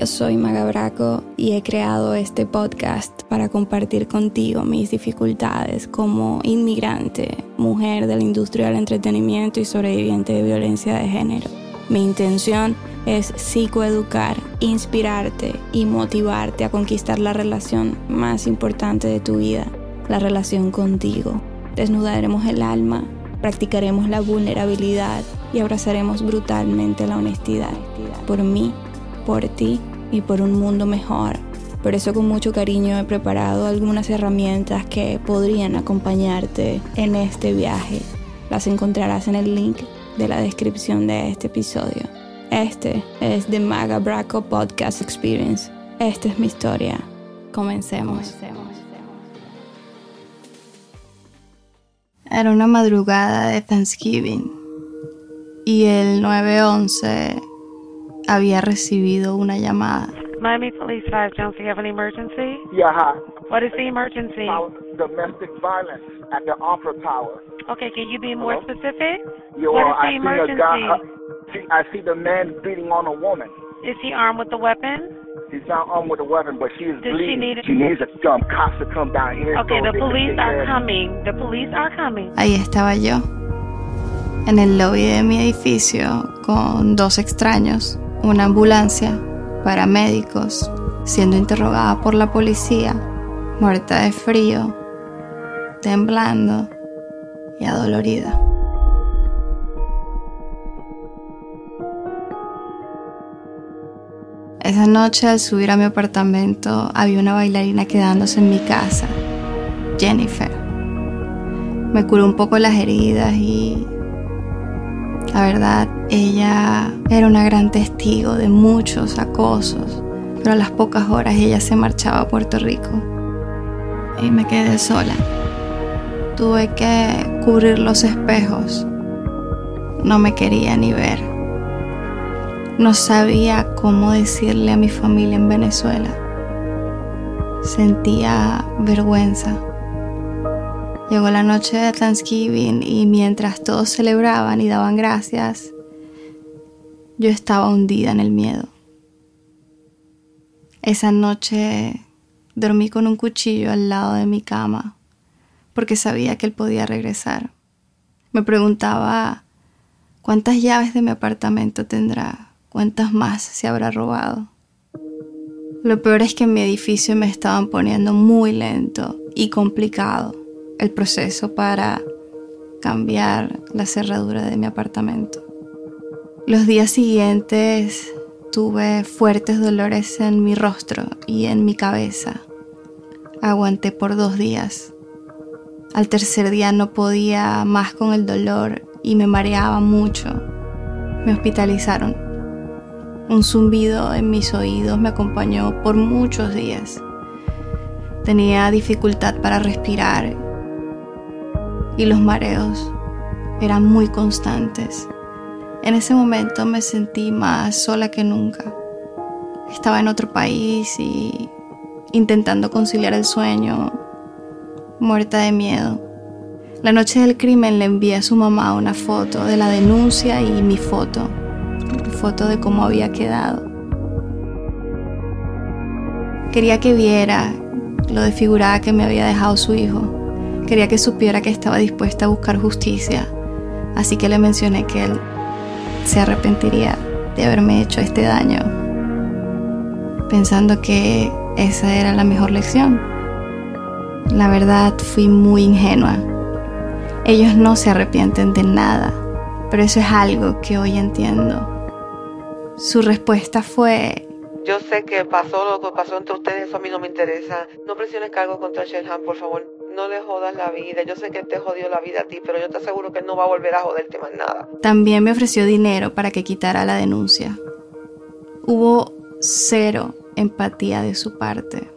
Yo soy Maga Braco y he creado este podcast para compartir contigo mis dificultades como inmigrante, mujer de la industria del entretenimiento y sobreviviente de violencia de género. Mi intención es psicoeducar, inspirarte y motivarte a conquistar la relación más importante de tu vida, la relación contigo. Desnudaremos el alma, practicaremos la vulnerabilidad y abrazaremos brutalmente la honestidad. Por mí, por ti y por un mundo mejor. Por eso con mucho cariño he preparado algunas herramientas que podrían acompañarte en este viaje. Las encontrarás en el link de la descripción de este episodio. Este es The Maga Braco Podcast Experience. Esta es mi historia. Comencemos. Era una madrugada de Thanksgiving y el 911 había recibido una llamada. Miami Police 5, Jones, do you have an emergency? Yeah, hi. What is the emergency? Uh, domestic violence at the Opera Tower. Okay, can you be more Hello? specific? Yeah, What is the I see a emergency? guy. Uh, see, I see the man beating on a woman. Is he armed with a weapon? He's not armed with a weapon, but she is Does she bleeding. need- she needs a um, cops to come down here. Okay, so the police are coming. The police are coming. Ahí estaba yo, en el lobby de mi edificio, con dos extraños, una ambulancia, paramédicos, siendo interrogada por la policía, muerta de frío, temblando y adolorida. Esa noche al subir a mi apartamento había una bailarina quedándose en mi casa, Jennifer. Me curó un poco las heridas y la verdad ella era una gran testigo de muchos acosos, pero a las pocas horas ella se marchaba a Puerto Rico y me quedé sola. Tuve que cubrir los espejos. No me quería ni ver. No sabía cómo decirle a mi familia en Venezuela. Sentía vergüenza. Llegó la noche de Thanksgiving y mientras todos celebraban y daban gracias, yo estaba hundida en el miedo. Esa noche dormí con un cuchillo al lado de mi cama porque sabía que él podía regresar. Me preguntaba cuántas llaves de mi apartamento tendrá, cuántas más se habrá robado. Lo peor es que en mi edificio me estaban poniendo muy lento y complicado el proceso para cambiar la cerradura de mi apartamento. Los días siguientes tuve fuertes dolores en mi rostro y en mi cabeza. Aguanté por dos días. Al tercer día no podía más con el dolor y me mareaba mucho. Me hospitalizaron. Un zumbido en mis oídos me acompañó por muchos días. Tenía dificultad para respirar y los mareos eran muy constantes. En ese momento me sentí más sola que nunca. Estaba en otro país y intentando conciliar el sueño, muerta de miedo. La noche del crimen le envié a su mamá una foto de la denuncia y mi foto, foto de cómo había quedado. Quería que viera lo desfigurada que me había dejado su hijo. Quería que supiera que estaba dispuesta a buscar justicia. Así que le mencioné que él se arrepentiría de haberme hecho este daño, pensando que esa era la mejor lección. La verdad fui muy ingenua. Ellos no se arrepienten de nada, pero eso es algo que hoy entiendo. Su respuesta fue, Yo sé que pasó lo que pasó entre ustedes, eso a mí no me interesa. No presiones cargo contra Shenhan, por favor. No le jodas la vida. Yo sé que te jodió la vida a ti, pero yo te aseguro que no va a volver a joderte más nada. también me ofreció dinero para que quitara la denuncia. Hubo cero empatía de su parte.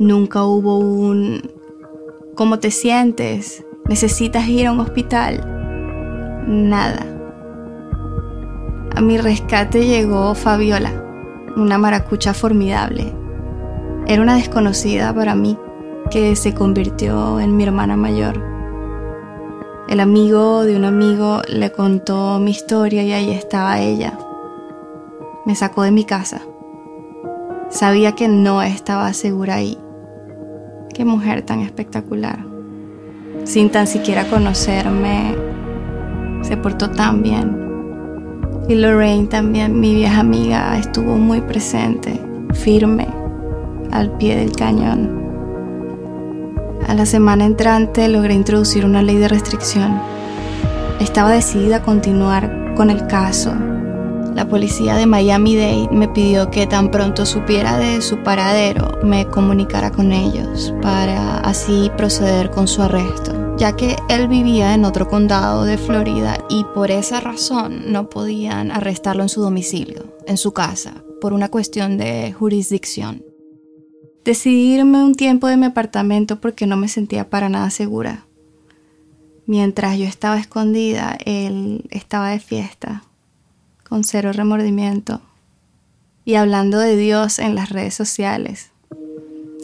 Nunca hubo un ¿cómo te sientes? ¿Necesitas ir a un hospital? Nada. A mi rescate llegó Fabiola, una maracucha formidable. Era una desconocida para mí que se convirtió en mi hermana mayor. El amigo de un amigo le contó mi historia y ahí estaba ella. Me sacó de mi casa, Sabía que no estaba segura ahí. Qué mujer tan espectacular. Sin tan siquiera conocerme, se portó tan bien. Y Lorraine también, mi vieja amiga, estuvo muy presente, firme, al pie del cañón. A la semana entrante logré introducir una ley de restricción. Estaba decidida a continuar con el caso. La policía de Miami-Dade me pidió que tan pronto supiera de su paradero me comunicara con ellos para así proceder con su arresto ya que él vivía en otro condado de Florida y por esa razón no podían arrestarlo en su domicilio, en su casa, por una cuestión de jurisdicción. Decidí irme un tiempo de mi apartamento porque no me sentía para nada segura. Mientras yo estaba escondida, él estaba de fiesta, con cero remordimiento, y hablando de Dios en las redes sociales.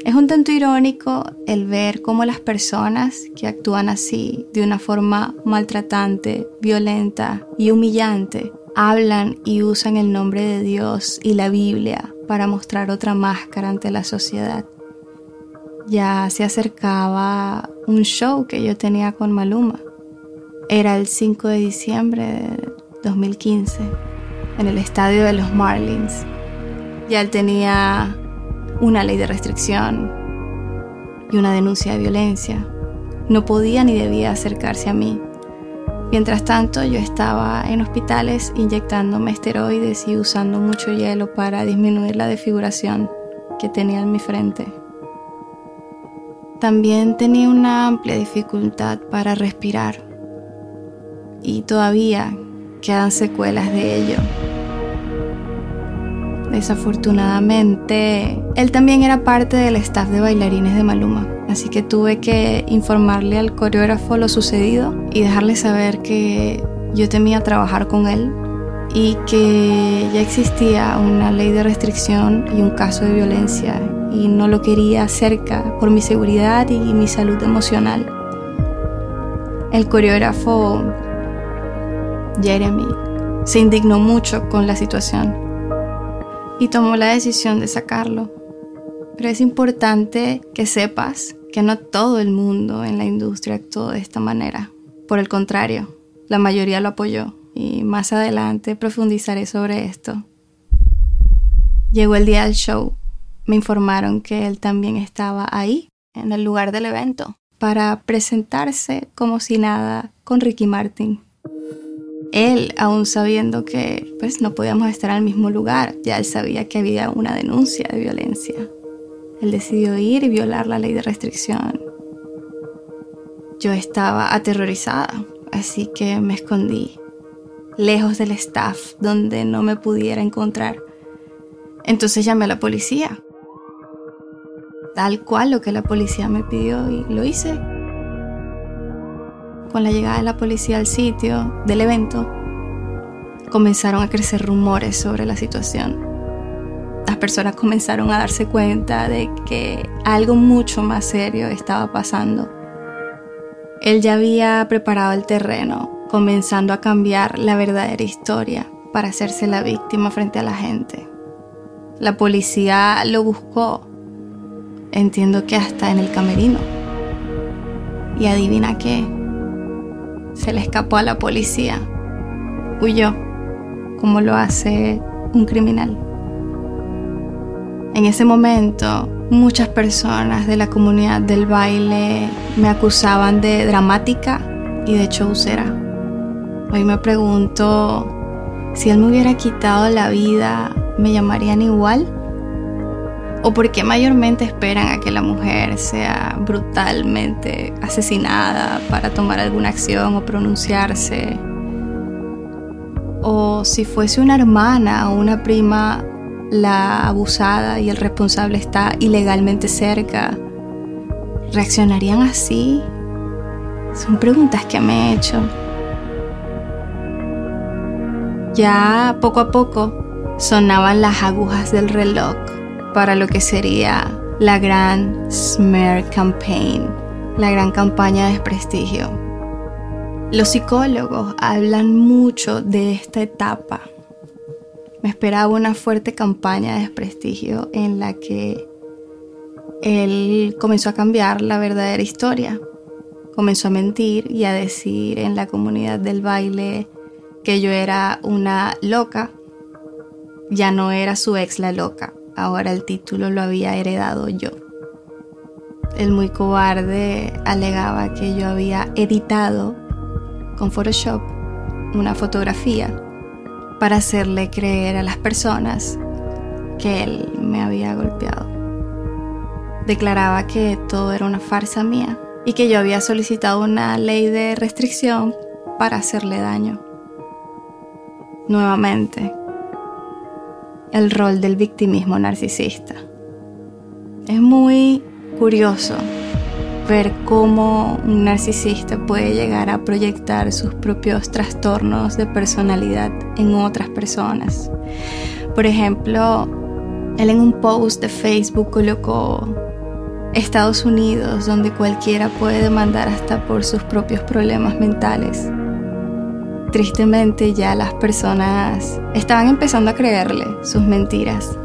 Es un tanto irónico el ver cómo las personas que actúan así, de una forma maltratante, violenta y humillante, hablan y usan el nombre de Dios y la Biblia para mostrar otra máscara ante la sociedad. Ya se acercaba un show que yo tenía con Maluma. Era el 5 de diciembre de 2015 en el estadio de los Marlins. Ya él tenía una ley de restricción y una denuncia de violencia. No podía ni debía acercarse a mí. Mientras tanto, yo estaba en hospitales inyectándome esteroides y usando mucho hielo para disminuir la desfiguración que tenía en mi frente. También tenía una amplia dificultad para respirar y todavía quedan secuelas de ello. Desafortunadamente, él también era parte del staff de bailarines de Maluma, así que tuve que informarle al coreógrafo lo sucedido y dejarle saber que yo temía trabajar con él y que ya existía una ley de restricción y un caso de violencia y no lo quería cerca por mi seguridad y mi salud emocional. El coreógrafo Jeremy se indignó mucho con la situación y tomó la decisión de sacarlo. Pero es importante que sepas que no todo el mundo en la industria actuó de esta manera. Por el contrario, la mayoría lo apoyó y más adelante profundizaré sobre esto. Llegó el día del show. Me informaron que él también estaba ahí, en el lugar del evento, para presentarse como si nada con Ricky Martin. Él, aún sabiendo que pues no podíamos estar al mismo lugar, ya él sabía que había una denuncia de violencia. Él decidió ir y violar la ley de restricción. Yo estaba aterrorizada, así que me escondí, lejos del staff, donde no me pudiera encontrar. Entonces llamé a la policía, tal cual lo que la policía me pidió y lo hice con la llegada de la policía al sitio del evento, comenzaron a crecer rumores sobre la situación. Las personas comenzaron a darse cuenta de que algo mucho más serio estaba pasando. Él ya había preparado el terreno, comenzando a cambiar la verdadera historia para hacerse la víctima frente a la gente. La policía lo buscó, entiendo que hasta en el camerino. Y adivina qué, se le escapó a la policía. Huyó, como lo hace un criminal. En ese momento, muchas personas de la comunidad del baile me acusaban de dramática y de chaucera. Hoy me pregunto si él me hubiera quitado la vida, ¿me llamarían igual? ¿O por qué mayormente esperan a que la mujer sea brutalmente asesinada para tomar alguna acción o pronunciarse? O si fuese una hermana o una prima la abusada y el responsable está ilegalmente cerca, ¿reaccionarían así? Son preguntas que me he hecho. Ya poco a poco sonaban las agujas del reloj para lo que sería la gran Smear Campaign, la gran campaña de desprestigio. Los psicólogos hablan mucho de esta etapa. Me esperaba una fuerte campaña de desprestigio en la que él comenzó a cambiar la verdadera historia. Comenzó a mentir y a decir en la comunidad del baile que yo era una loca. Ya no era su ex la loca, ahora el título lo había heredado yo. El muy cobarde alegaba que yo había editado con Photoshop una fotografía para hacerle creer a las personas que él me había golpeado. Declaraba que todo era una farsa mía y que yo había solicitado una ley de restricción para hacerle daño. Nuevamente, el rol del victimismo narcisista. Es muy curioso ver cómo un narcisista puede llegar a proyectar sus propios trastornos de personalidad en otras personas. Por ejemplo, él en un post de Facebook colocó Estados Unidos, donde cualquiera puede demandar hasta por sus propios problemas mentales. Tristemente ya las personas estaban empezando a creerle sus mentiras.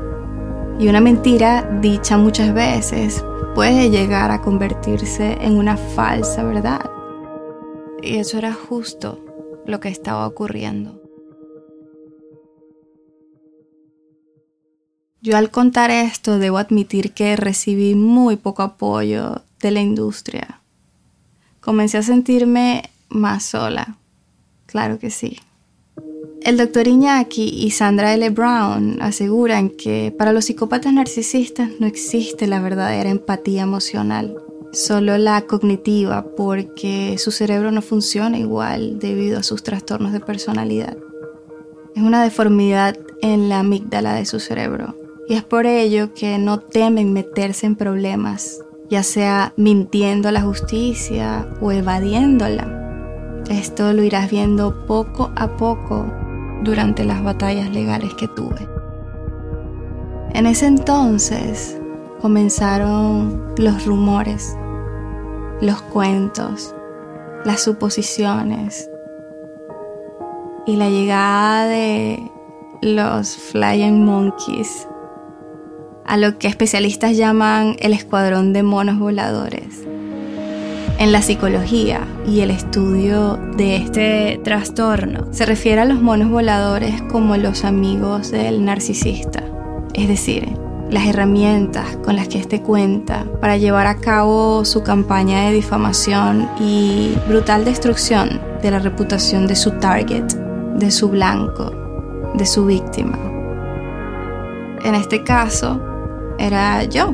Y una mentira dicha muchas veces puede llegar a convertirse en una falsa verdad. Y eso era justo lo que estaba ocurriendo. Yo al contar esto debo admitir que recibí muy poco apoyo de la industria. Comencé a sentirme más sola. Claro que sí. El doctor Iñaki y Sandra L. Brown aseguran que para los psicópatas narcisistas no existe la verdadera empatía emocional, solo la cognitiva porque su cerebro no funciona igual debido a sus trastornos de personalidad. Es una deformidad en la amígdala de su cerebro y es por ello que no temen meterse en problemas, ya sea mintiendo la justicia o evadiéndola. Esto lo irás viendo poco a poco durante las batallas legales que tuve. En ese entonces comenzaron los rumores, los cuentos, las suposiciones y la llegada de los Flying Monkeys, a lo que especialistas llaman el escuadrón de monos voladores en la psicología y el estudio de este trastorno se refiere a los monos voladores como los amigos del narcisista, es decir, las herramientas con las que éste cuenta para llevar a cabo su campaña de difamación y brutal destrucción de la reputación de su target, de su blanco, de su víctima. En este caso, era yo,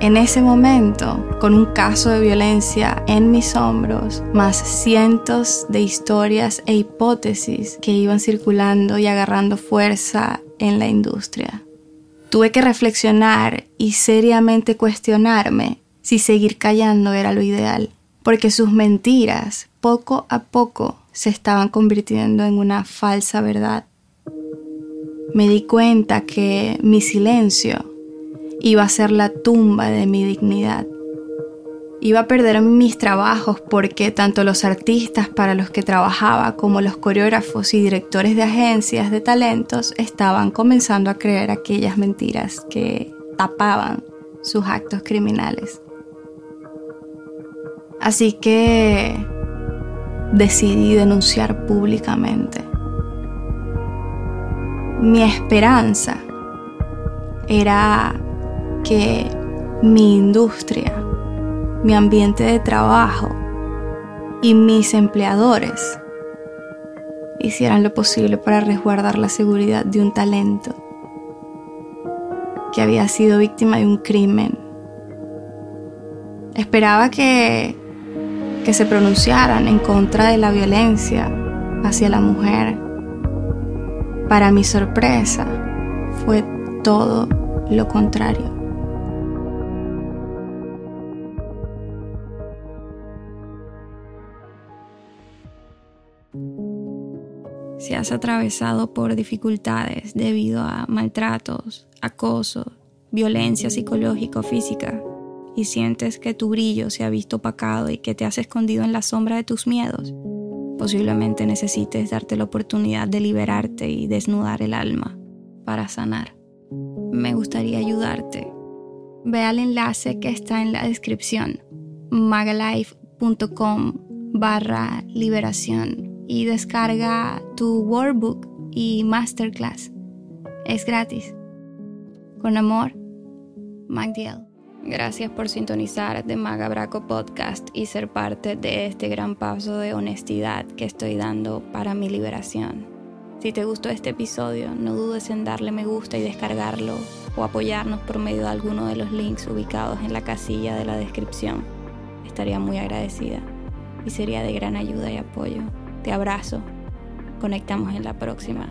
en ese momento, con un caso de violencia en mis hombros, más cientos de historias e hipótesis que iban circulando y agarrando fuerza en la industria. Tuve que reflexionar y seriamente cuestionarme si seguir callando era lo ideal, porque sus mentiras poco a poco se estaban convirtiendo en una falsa verdad. Me di cuenta que mi silencio iba a ser la tumba de mi dignidad. Iba a perder mis trabajos porque tanto los artistas para los que trabajaba como los coreógrafos y directores de agencias de talentos estaban comenzando a creer aquellas mentiras que tapaban sus actos criminales. Así que decidí denunciar públicamente. Mi esperanza era que mi industria, mi ambiente de trabajo y mis empleadores hicieran lo posible para resguardar la seguridad de un talento que había sido víctima de un crimen. Esperaba que, que se pronunciaran en contra de la violencia hacia la mujer. Para mi sorpresa, fue todo lo contrario. Si has atravesado por dificultades debido a maltratos, acoso, violencia psicológica o física, y sientes que tu brillo se ha visto opacado y que te has escondido en la sombra de tus miedos, posiblemente necesites darte la oportunidad de liberarte y desnudar el alma. para sanar. Me gustaría ayudarte. Ve al enlace que está en la descripción, magalife.com barra liberación y descarga tu workbook y masterclass. Es gratis. Con amor, Magdiel. Gracias por sintonizar de Magabraco Podcast y ser parte de este gran paso de honestidad que estoy dando para mi liberación. Si te gustó este episodio, no dudes en darle me gusta y descargarlo o apoyarnos por medio de alguno de los links ubicados en la casilla de la descripción. Estaría muy agradecida y sería de gran ayuda y apoyo. Te abrazo. Conectamos en la próxima.